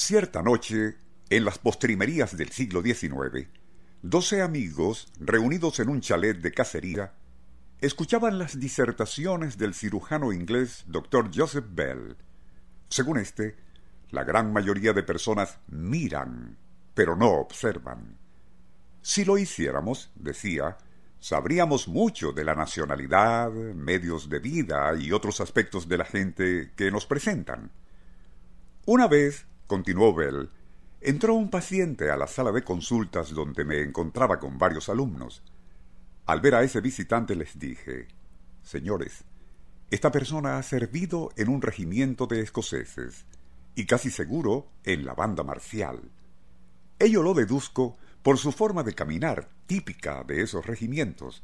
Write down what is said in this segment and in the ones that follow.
Cierta noche, en las postrimerías del siglo XIX, doce amigos, reunidos en un chalet de cacería, escuchaban las disertaciones del cirujano inglés Dr. Joseph Bell. Según este, la gran mayoría de personas miran, pero no observan. Si lo hiciéramos, decía, sabríamos mucho de la nacionalidad, medios de vida y otros aspectos de la gente que nos presentan. Una vez, continuó Bell, entró un paciente a la sala de consultas donde me encontraba con varios alumnos. Al ver a ese visitante les dije, Señores, esta persona ha servido en un regimiento de escoceses y casi seguro en la banda marcial. Ello lo deduzco por su forma de caminar típica de esos regimientos.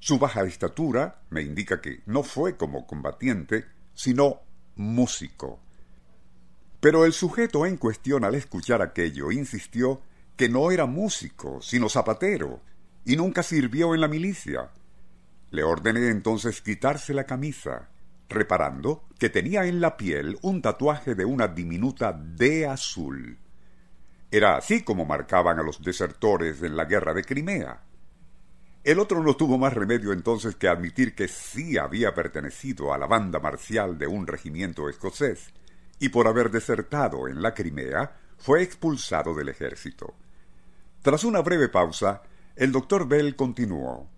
Su baja estatura me indica que no fue como combatiente, sino músico. Pero el sujeto en cuestión al escuchar aquello insistió que no era músico, sino zapatero, y nunca sirvió en la milicia. Le ordené entonces quitarse la camisa, reparando que tenía en la piel un tatuaje de una diminuta D azul. Era así como marcaban a los desertores en la guerra de Crimea. El otro no tuvo más remedio entonces que admitir que sí había pertenecido a la banda marcial de un regimiento escocés, y por haber desertado en la Crimea, fue expulsado del ejército. Tras una breve pausa, el doctor Bell continuó.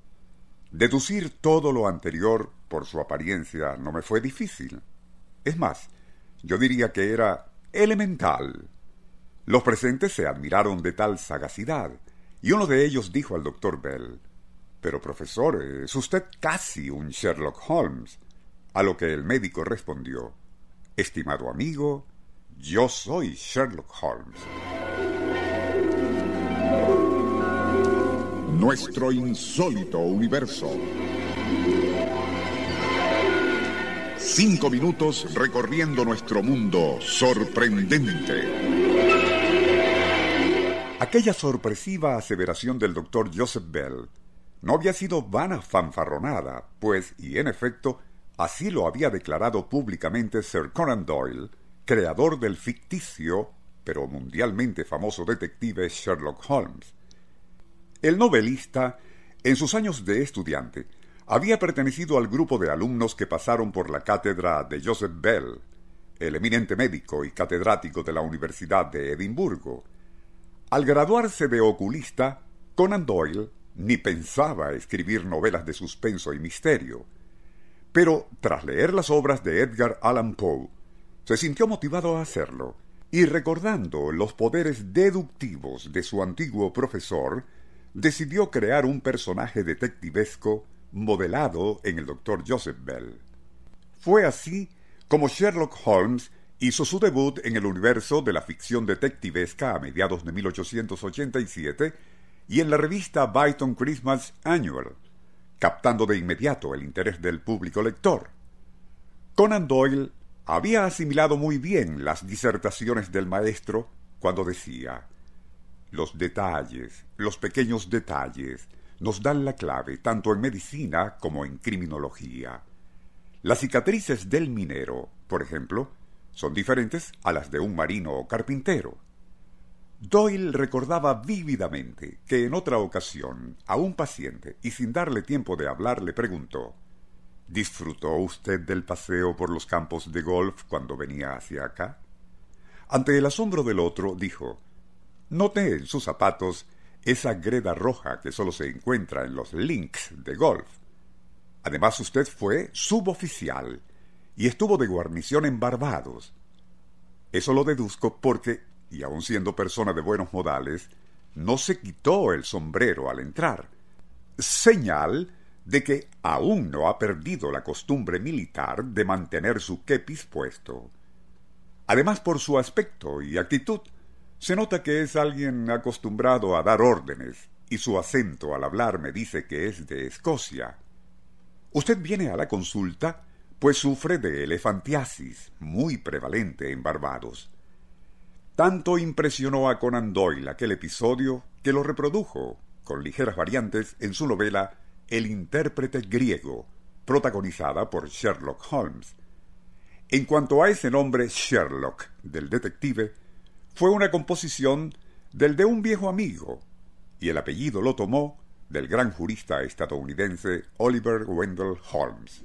Deducir todo lo anterior por su apariencia no me fue difícil. Es más, yo diría que era elemental. Los presentes se admiraron de tal sagacidad, y uno de ellos dijo al doctor Bell Pero profesor, es usted casi un Sherlock Holmes. A lo que el médico respondió Estimado amigo, yo soy Sherlock Holmes. Nuestro insólito universo. Cinco minutos recorriendo nuestro mundo sorprendente. Aquella sorpresiva aseveración del doctor Joseph Bell no había sido vana fanfarronada, pues, y en efecto, así lo había declarado públicamente Sir Conan Doyle, creador del ficticio, pero mundialmente famoso detective Sherlock Holmes. El novelista, en sus años de estudiante, había pertenecido al grupo de alumnos que pasaron por la cátedra de Joseph Bell, el eminente médico y catedrático de la Universidad de Edimburgo. Al graduarse de oculista, Conan Doyle ni pensaba escribir novelas de suspenso y misterio. Pero tras leer las obras de Edgar Allan Poe, se sintió motivado a hacerlo, y recordando los poderes deductivos de su antiguo profesor, decidió crear un personaje detectivesco modelado en el doctor Joseph Bell. Fue así como Sherlock Holmes hizo su debut en el universo de la ficción detectivesca a mediados de 1887 y en la revista Byton Christmas Annual, captando de inmediato el interés del público lector. Conan Doyle había asimilado muy bien las disertaciones del maestro cuando decía los detalles, los pequeños detalles, nos dan la clave tanto en medicina como en criminología. Las cicatrices del minero, por ejemplo, son diferentes a las de un marino o carpintero. Doyle recordaba vívidamente que en otra ocasión a un paciente, y sin darle tiempo de hablar, le preguntó ¿Disfrutó usted del paseo por los campos de golf cuando venía hacia acá? Ante el asombro del otro, dijo Noté en sus zapatos esa greda roja que solo se encuentra en los links de golf. Además, usted fue suboficial y estuvo de guarnición en Barbados. Eso lo deduzco porque, y aun siendo persona de buenos modales, no se quitó el sombrero al entrar. Señal de que aún no ha perdido la costumbre militar de mantener su kepis puesto. Además, por su aspecto y actitud, Se nota que es alguien acostumbrado a dar órdenes, y su acento al hablar me dice que es de Escocia. Usted viene a la consulta pues sufre de elefantiasis, muy prevalente en Barbados. Tanto impresionó a Conan Doyle aquel episodio que lo reprodujo, con ligeras variantes, en su novela El intérprete griego, protagonizada por Sherlock Holmes. En cuanto a ese nombre Sherlock del detective, fue una composición del de un viejo amigo, y el apellido lo tomó del gran jurista estadounidense Oliver Wendell Holmes.